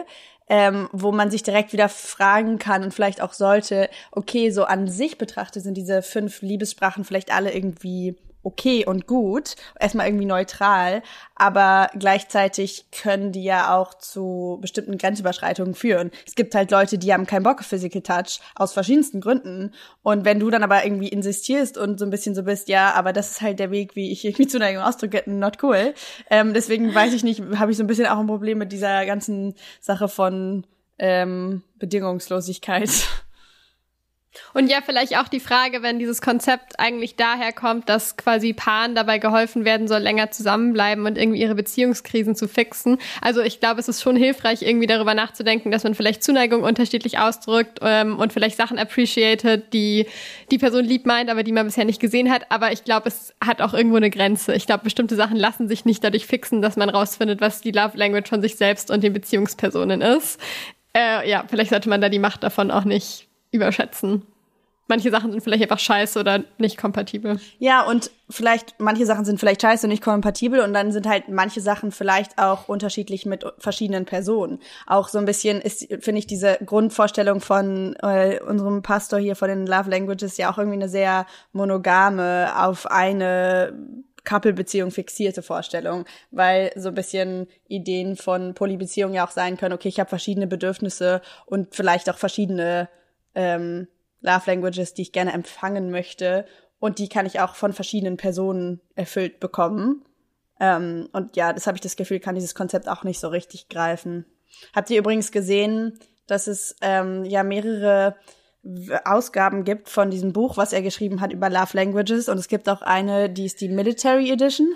ähm, wo man sich direkt wieder fragen kann und vielleicht auch sollte, okay, so an sich betrachtet sind diese fünf Liebessprachen vielleicht alle irgendwie okay und gut, erstmal irgendwie neutral, aber gleichzeitig können die ja auch zu bestimmten Grenzüberschreitungen führen. Es gibt halt Leute, die haben keinen Bock auf Physical Touch aus verschiedensten Gründen und wenn du dann aber irgendwie insistierst und so ein bisschen so bist, ja, aber das ist halt der Weg, wie ich irgendwie Zuneigung ausdrücke, not cool. Ähm, deswegen weiß ich nicht, habe ich so ein bisschen auch ein Problem mit dieser ganzen Sache von ähm, Bedingungslosigkeit. Und ja, vielleicht auch die Frage, wenn dieses Konzept eigentlich daher kommt, dass quasi Paaren dabei geholfen werden soll, länger zusammenbleiben und irgendwie ihre Beziehungskrisen zu fixen. Also ich glaube, es ist schon hilfreich, irgendwie darüber nachzudenken, dass man vielleicht Zuneigung unterschiedlich ausdrückt ähm, und vielleicht Sachen appreciated, die die Person lieb meint, aber die man bisher nicht gesehen hat. Aber ich glaube, es hat auch irgendwo eine Grenze. Ich glaube, bestimmte Sachen lassen sich nicht dadurch fixen, dass man rausfindet, was die Love Language von sich selbst und den Beziehungspersonen ist. Äh, ja, vielleicht sollte man da die Macht davon auch nicht überschätzen. Manche Sachen sind vielleicht einfach scheiße oder nicht kompatibel. Ja, und vielleicht, manche Sachen sind vielleicht scheiße und nicht kompatibel und dann sind halt manche Sachen vielleicht auch unterschiedlich mit verschiedenen Personen. Auch so ein bisschen ist, finde ich, diese Grundvorstellung von äh, unserem Pastor hier von den Love Languages ja auch irgendwie eine sehr monogame auf eine Couple-Beziehung fixierte Vorstellung, weil so ein bisschen Ideen von Polybeziehungen ja auch sein können, okay, ich habe verschiedene Bedürfnisse und vielleicht auch verschiedene ähm, Love Languages, die ich gerne empfangen möchte. Und die kann ich auch von verschiedenen Personen erfüllt bekommen. Ähm, und ja, das habe ich das Gefühl, kann dieses Konzept auch nicht so richtig greifen. Habt ihr übrigens gesehen, dass es ähm, ja mehrere Ausgaben gibt von diesem Buch, was er geschrieben hat über Love Languages. Und es gibt auch eine, die ist die Military Edition.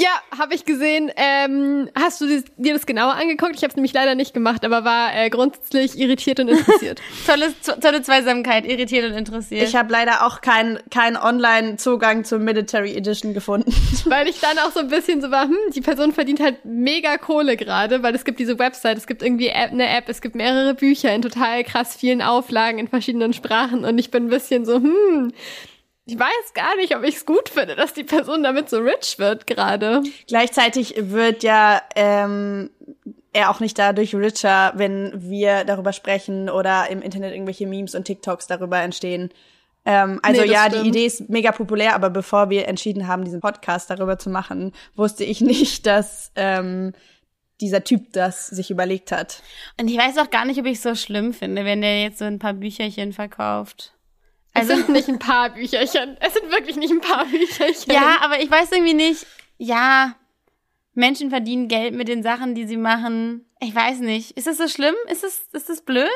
Ja, habe ich gesehen. Ähm, hast du dir das genauer angeguckt? Ich habe es nämlich leider nicht gemacht, aber war äh, grundsätzlich irritiert und interessiert. tolle, tolle Zweisamkeit, irritiert und interessiert. Ich habe leider auch keinen kein Online-Zugang zur Military Edition gefunden. Weil ich dann auch so ein bisschen so war, hm, die Person verdient halt mega Kohle gerade, weil es gibt diese Website, es gibt irgendwie eine App, es gibt mehrere Bücher in total krass vielen Auflagen in verschiedenen Sprachen und ich bin ein bisschen so, hm, ich weiß gar nicht, ob ich es gut finde, dass die Person damit so rich wird gerade. Gleichzeitig wird ja ähm, er auch nicht dadurch richer, wenn wir darüber sprechen oder im Internet irgendwelche Memes und TikToks darüber entstehen. Ähm, also nee, ja, stimmt. die Idee ist mega populär, aber bevor wir entschieden haben, diesen Podcast darüber zu machen, wusste ich nicht, dass ähm, dieser Typ das sich überlegt hat. Und ich weiß auch gar nicht, ob ich es so schlimm finde, wenn der jetzt so ein paar Bücherchen verkauft. Also, es sind nicht ein paar Bücherchen. Es sind wirklich nicht ein paar Bücherchen. Ja, aber ich weiß irgendwie nicht. Ja, Menschen verdienen Geld mit den Sachen, die sie machen. Ich weiß nicht. Ist das so schlimm? Ist das, ist das blöd?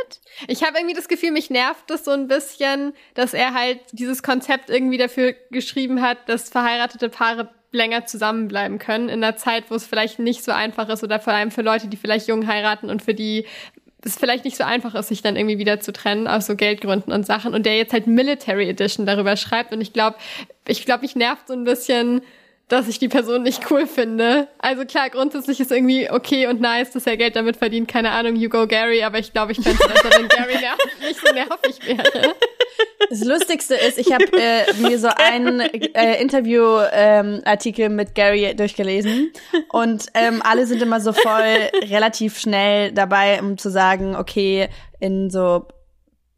Ich habe irgendwie das Gefühl, mich nervt das so ein bisschen, dass er halt dieses Konzept irgendwie dafür geschrieben hat, dass verheiratete Paare länger zusammenbleiben können in einer Zeit, wo es vielleicht nicht so einfach ist oder vor allem für Leute, die vielleicht jung heiraten und für die es vielleicht nicht so einfach ist, sich dann irgendwie wieder zu trennen aus so Geldgründen und Sachen und der jetzt halt Military Edition darüber schreibt und ich glaube, ich glaube, mich nervt so ein bisschen, dass ich die Person nicht cool finde. Also klar, grundsätzlich ist irgendwie okay und nice, dass er Geld damit verdient. Keine Ahnung, you go Gary, aber ich glaube, ich fände es besser, wenn Gary nerv nicht so nervig wäre. Das Lustigste ist, ich habe äh, mir so einen äh, Interview-Artikel ähm, mit Gary durchgelesen und ähm, alle sind immer so voll relativ schnell dabei, um zu sagen, okay, in so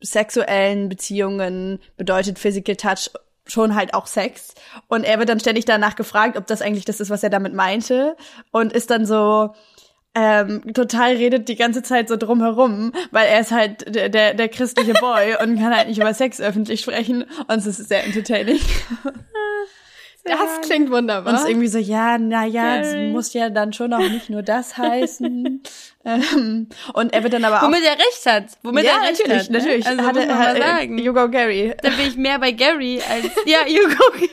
sexuellen Beziehungen bedeutet Physical Touch schon halt auch Sex. Und er wird dann ständig danach gefragt, ob das eigentlich das ist, was er damit meinte. Und ist dann so, ähm, total redet die ganze Zeit so drumherum, weil er ist halt der, der, der christliche Boy und kann halt nicht über Sex öffentlich sprechen. Und es ist sehr entertaining. Das klingt wunderbar. Und es ist irgendwie so, ja, na ja, es muss ja dann schon auch nicht nur das heißen. Ähm, und er wird dann aber auch. Womit er recht hat. Womit ja, er recht natürlich, hat. Ne? Natürlich, also, hatte, muss man hat, mal sagen. You go Gary. Da bin ich mehr bei Gary als, ja, you go Gary.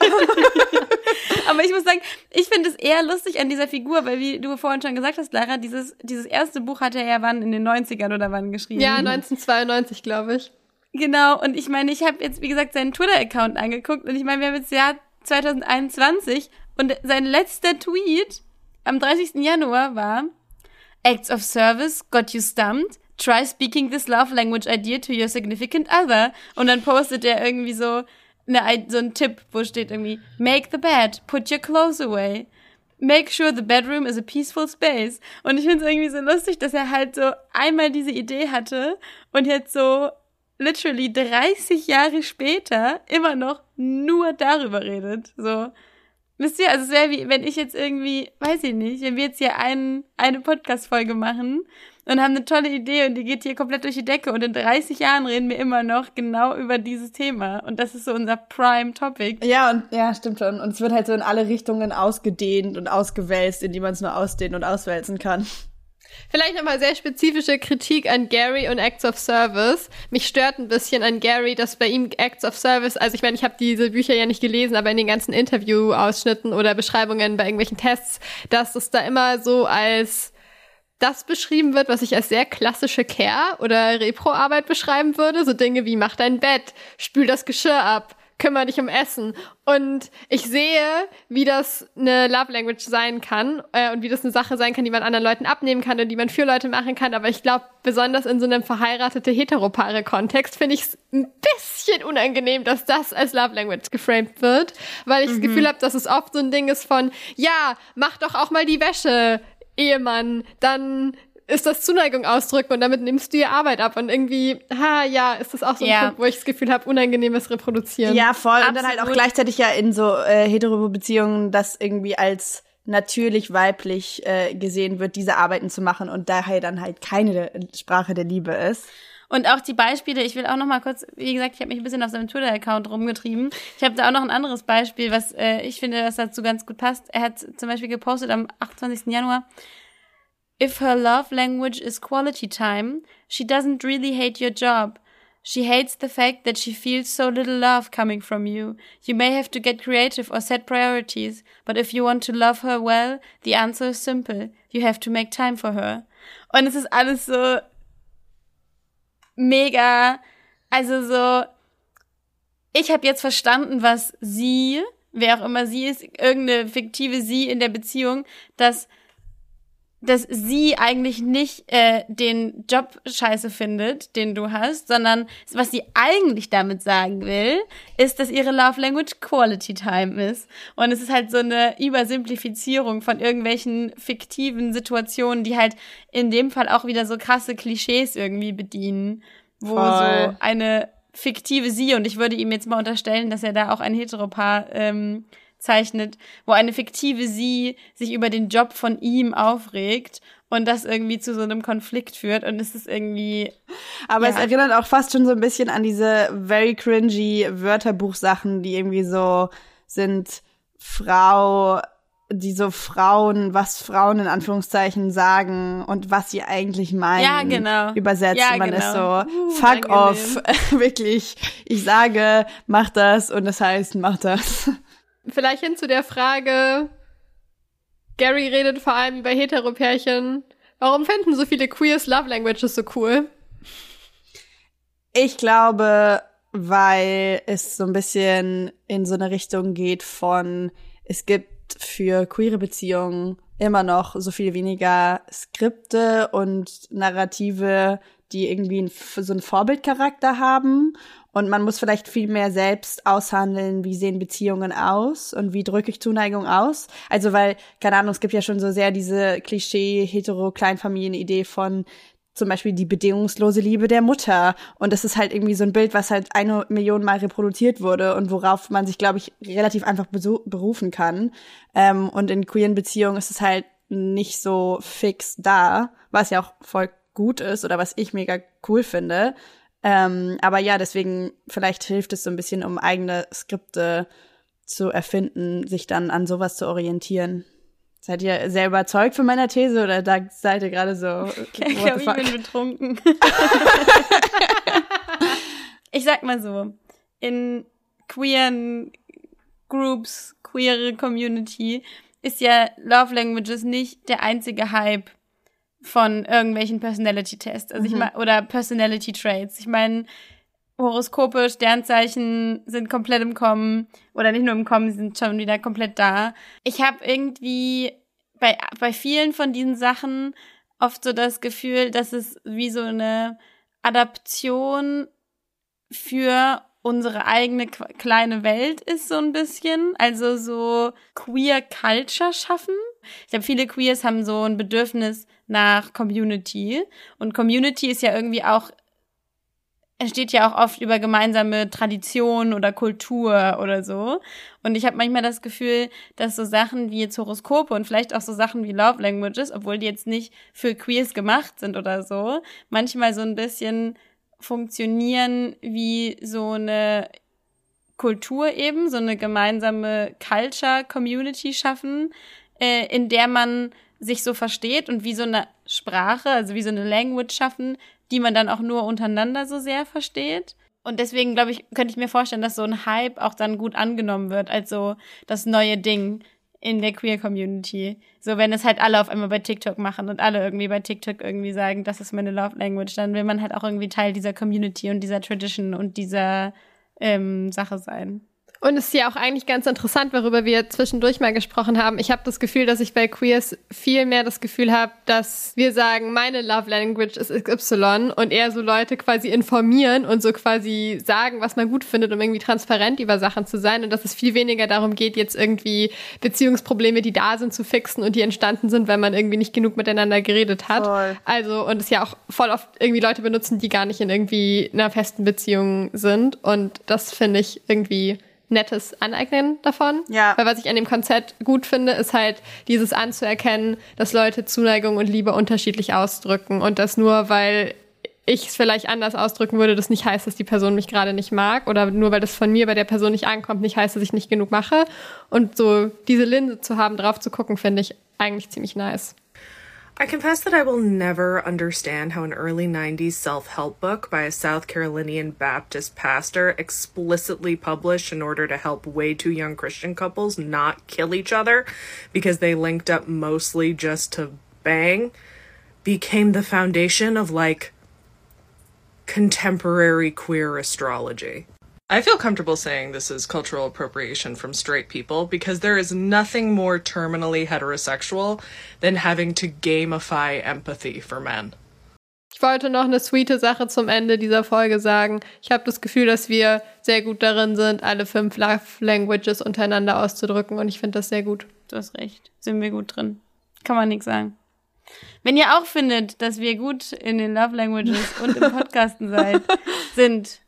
aber ich muss sagen, ich finde es eher lustig an dieser Figur, weil wie du vorhin schon gesagt hast, Lara, dieses, dieses erste Buch hatte er ja wann in den 90ern oder wann geschrieben? Ja, 1992, glaube ich. Genau, und ich meine, ich habe jetzt, wie gesagt, seinen Twitter-Account angeguckt und ich meine, wir haben jetzt ja 2021 und sein letzter Tweet am 30. Januar war Acts of Service got you stumped. Try speaking this love language idea to your significant other. Und dann postet er irgendwie so, eine, so ein Tipp, wo steht irgendwie Make the bed, put your clothes away. Make sure the bedroom is a peaceful space. Und ich finde es irgendwie so lustig, dass er halt so einmal diese Idee hatte und jetzt so literally 30 Jahre später immer noch nur darüber redet. So. Wisst ihr, also es wäre wie, wenn ich jetzt irgendwie, weiß ich nicht, wenn wir jetzt hier ein, eine Podcast-Folge machen und haben eine tolle Idee und die geht hier komplett durch die Decke und in 30 Jahren reden wir immer noch genau über dieses Thema und das ist so unser Prime Topic. Ja, und ja, stimmt schon. Und es wird halt so in alle Richtungen ausgedehnt und ausgewälzt, in die man es nur ausdehnen und auswälzen kann. Vielleicht nochmal sehr spezifische Kritik an Gary und Acts of Service. Mich stört ein bisschen an Gary, dass bei ihm Acts of Service, also ich meine, ich habe diese Bücher ja nicht gelesen, aber in den ganzen Interview-Ausschnitten oder Beschreibungen bei irgendwelchen Tests, dass es da immer so als das beschrieben wird, was ich als sehr klassische Care- oder Repro-Arbeit beschreiben würde. So Dinge wie mach dein Bett, spül das Geschirr ab, kümmere dich um Essen. Und ich sehe, wie das eine Love Language sein kann äh, und wie das eine Sache sein kann, die man anderen Leuten abnehmen kann und die man für Leute machen kann. Aber ich glaube, besonders in so einem verheiratete Heteropaare-Kontext finde ich es ein bisschen unangenehm, dass das als Love Language geframed wird, weil ich mhm. das Gefühl habe, dass es oft so ein Ding ist von, ja, mach doch auch mal die Wäsche, Ehemann, dann ist das Zuneigung ausdrücken und damit nimmst du ihr Arbeit ab. Und irgendwie, ha, ja, ist das auch so ein ja. Punkt, wo ich das Gefühl habe, unangenehmes Reproduzieren. Ja, voll. Absolut. Und dann halt auch gleichzeitig ja in so äh, hetero-Beziehungen das irgendwie als natürlich weiblich äh, gesehen wird, diese Arbeiten zu machen und daher dann halt keine Sprache der Liebe ist. Und auch die Beispiele, ich will auch noch mal kurz, wie gesagt, ich habe mich ein bisschen auf seinem Twitter-Account rumgetrieben. Ich habe da auch noch ein anderes Beispiel, was äh, ich finde, was dazu ganz gut passt. Er hat zum Beispiel gepostet am 28. Januar, If her love language is quality time, she doesn't really hate your job. She hates the fact that she feels so little love coming from you. You may have to get creative or set priorities, but if you want to love her well, the answer is simple. You have to make time for her. Und es ist alles so mega, also so, ich habe jetzt verstanden, was sie, wer auch immer sie ist, irgendeine fiktive sie in der Beziehung, dass dass sie eigentlich nicht äh, den Job scheiße findet, den du hast, sondern was sie eigentlich damit sagen will, ist, dass ihre Love Language Quality Time ist. Und es ist halt so eine Übersimplifizierung von irgendwelchen fiktiven Situationen, die halt in dem Fall auch wieder so krasse Klischees irgendwie bedienen, wo Voll. so eine fiktive sie, und ich würde ihm jetzt mal unterstellen, dass er da auch ein Heteropaar ähm, zeichnet, wo eine fiktive sie sich über den Job von ihm aufregt und das irgendwie zu so einem Konflikt führt und es ist irgendwie. Aber ja. es erinnert auch fast schon so ein bisschen an diese very cringy Wörterbuchsachen, die irgendwie so sind Frau, die so Frauen, was Frauen in Anführungszeichen sagen und was sie eigentlich meinen. Ja, genau. Übersetzt. Ja, man genau. ist so, uh, fuck angenehm. off. Wirklich. Ich sage, mach das und das heißt, mach das. Vielleicht hin zu der Frage, Gary redet vor allem über Heteropärchen. Warum finden so viele Queers Love Languages so cool? Ich glaube, weil es so ein bisschen in so eine Richtung geht von, es gibt für queere Beziehungen immer noch so viel weniger Skripte und Narrative, die irgendwie so einen Vorbildcharakter haben und man muss vielleicht viel mehr selbst aushandeln, wie sehen Beziehungen aus und wie drücke ich Zuneigung aus. Also weil, keine Ahnung, es gibt ja schon so sehr diese Klischee-Hetero-Kleinfamilien-Idee von zum Beispiel die bedingungslose Liebe der Mutter. Und das ist halt irgendwie so ein Bild, was halt eine Million Mal reproduziert wurde und worauf man sich, glaube ich, relativ einfach berufen kann. Ähm, und in queeren Beziehungen ist es halt nicht so fix da, was ja auch voll gut ist oder was ich mega cool finde. Ähm, aber ja, deswegen, vielleicht hilft es so ein bisschen, um eigene Skripte zu erfinden, sich dann an sowas zu orientieren. Seid ihr sehr überzeugt von meiner These oder da seid ihr gerade so? Ich glaube, ich bin betrunken. ich sag mal so, in queeren Groups, queere Community ist ja Love Languages nicht der einzige Hype von irgendwelchen Personality-Tests. Also mhm. ich meine, oder Personality-Traits. Ich meine, Horoskope, Sternzeichen sind komplett im Kommen. Oder nicht nur im Kommen, sie sind schon wieder komplett da. Ich habe irgendwie bei, bei vielen von diesen Sachen oft so das Gefühl, dass es wie so eine Adaption für unsere eigene kleine Welt ist so ein bisschen. Also so queer Culture schaffen. Ich glaube, viele Queers haben so ein Bedürfnis nach Community. Und Community ist ja irgendwie auch, entsteht ja auch oft über gemeinsame Tradition oder Kultur oder so. Und ich habe manchmal das Gefühl, dass so Sachen wie jetzt Horoskope und vielleicht auch so Sachen wie Love Languages, obwohl die jetzt nicht für Queers gemacht sind oder so, manchmal so ein bisschen funktionieren wie so eine Kultur eben, so eine gemeinsame Culture, Community schaffen, äh, in der man sich so versteht und wie so eine Sprache, also wie so eine Language schaffen, die man dann auch nur untereinander so sehr versteht. Und deswegen, glaube ich, könnte ich mir vorstellen, dass so ein Hype auch dann gut angenommen wird, als so das neue Ding in der Queer Community. So, wenn es halt alle auf einmal bei TikTok machen und alle irgendwie bei TikTok irgendwie sagen, das ist meine Love Language, dann will man halt auch irgendwie Teil dieser Community und dieser Tradition und dieser ähm, Sache sein. Und es ist ja auch eigentlich ganz interessant, worüber wir zwischendurch mal gesprochen haben. Ich habe das Gefühl, dass ich bei Queers viel mehr das Gefühl habe, dass wir sagen, meine Love Language ist XY und eher so Leute quasi informieren und so quasi sagen, was man gut findet, um irgendwie transparent über Sachen zu sein und dass es viel weniger darum geht, jetzt irgendwie Beziehungsprobleme, die da sind, zu fixen und die entstanden sind, weil man irgendwie nicht genug miteinander geredet hat. Voll. Also und es ja auch voll oft irgendwie Leute benutzen, die gar nicht in irgendwie einer festen Beziehung sind und das finde ich irgendwie nettes Aneignen davon. Ja. Weil was ich an dem Konzept gut finde, ist halt dieses anzuerkennen, dass Leute Zuneigung und Liebe unterschiedlich ausdrücken und das nur, weil ich es vielleicht anders ausdrücken würde, das nicht heißt, dass die Person mich gerade nicht mag oder nur weil das von mir bei der Person nicht ankommt, nicht heißt, dass ich nicht genug mache. Und so diese Linse zu haben, drauf zu gucken, finde ich eigentlich ziemlich nice. I confess that I will never understand how an early 90s self help book by a South Carolinian Baptist pastor, explicitly published in order to help way too young Christian couples not kill each other because they linked up mostly just to bang, became the foundation of like contemporary queer astrology. I feel comfortable saying this is cultural appropriation from straight people because there is nothing more terminally heterosexual than having to gamify empathy for men. Ich wollte noch eine sweete Sache zum Ende dieser Folge sagen. Ich habe das Gefühl, dass wir sehr gut darin sind, alle fünf Love Languages untereinander auszudrücken und ich finde das sehr gut. Du hast recht. Sind wir gut drin. Kann man nichts sagen. Wenn ihr auch findet, dass wir gut in den Love Languages und im Podcasten seid, sind,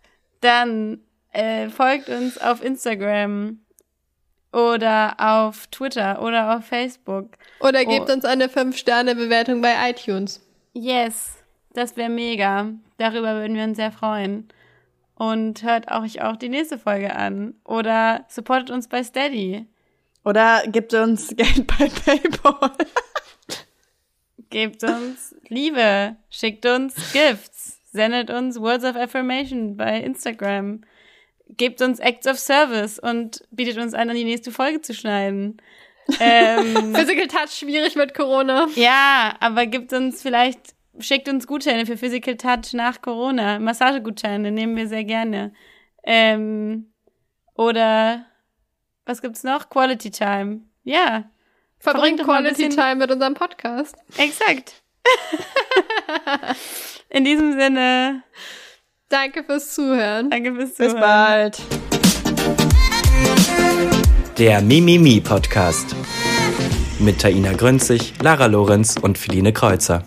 dann äh, folgt uns auf Instagram oder auf Twitter oder auf Facebook. Oder gebt oh. uns eine 5-Sterne-Bewertung bei iTunes. Yes, das wäre mega. Darüber würden wir uns sehr freuen. Und hört euch auch die nächste Folge an. Oder supportet uns bei Steady. Oder gebt uns Geld bei PayPal. Gebt uns Liebe, schickt uns Gifts, sendet uns Words of Affirmation bei Instagram, gebt uns Acts of Service und bietet uns an, an die nächste Folge zu schneiden. Ähm, Physical Touch schwierig mit Corona. Ja, aber gibt uns vielleicht, schickt uns Gutscheine für Physical Touch nach Corona. Massagegutscheine nehmen wir sehr gerne. Ähm, oder was gibt's noch? Quality Time. Ja, Verbringt Quality Time mit unserem Podcast. Exakt. In diesem Sinne. Danke fürs Zuhören. Danke fürs Zuhören. Bis bald. Der Mimimi Podcast. Mit Taina Grünzig, Lara Lorenz und Feline Kreuzer.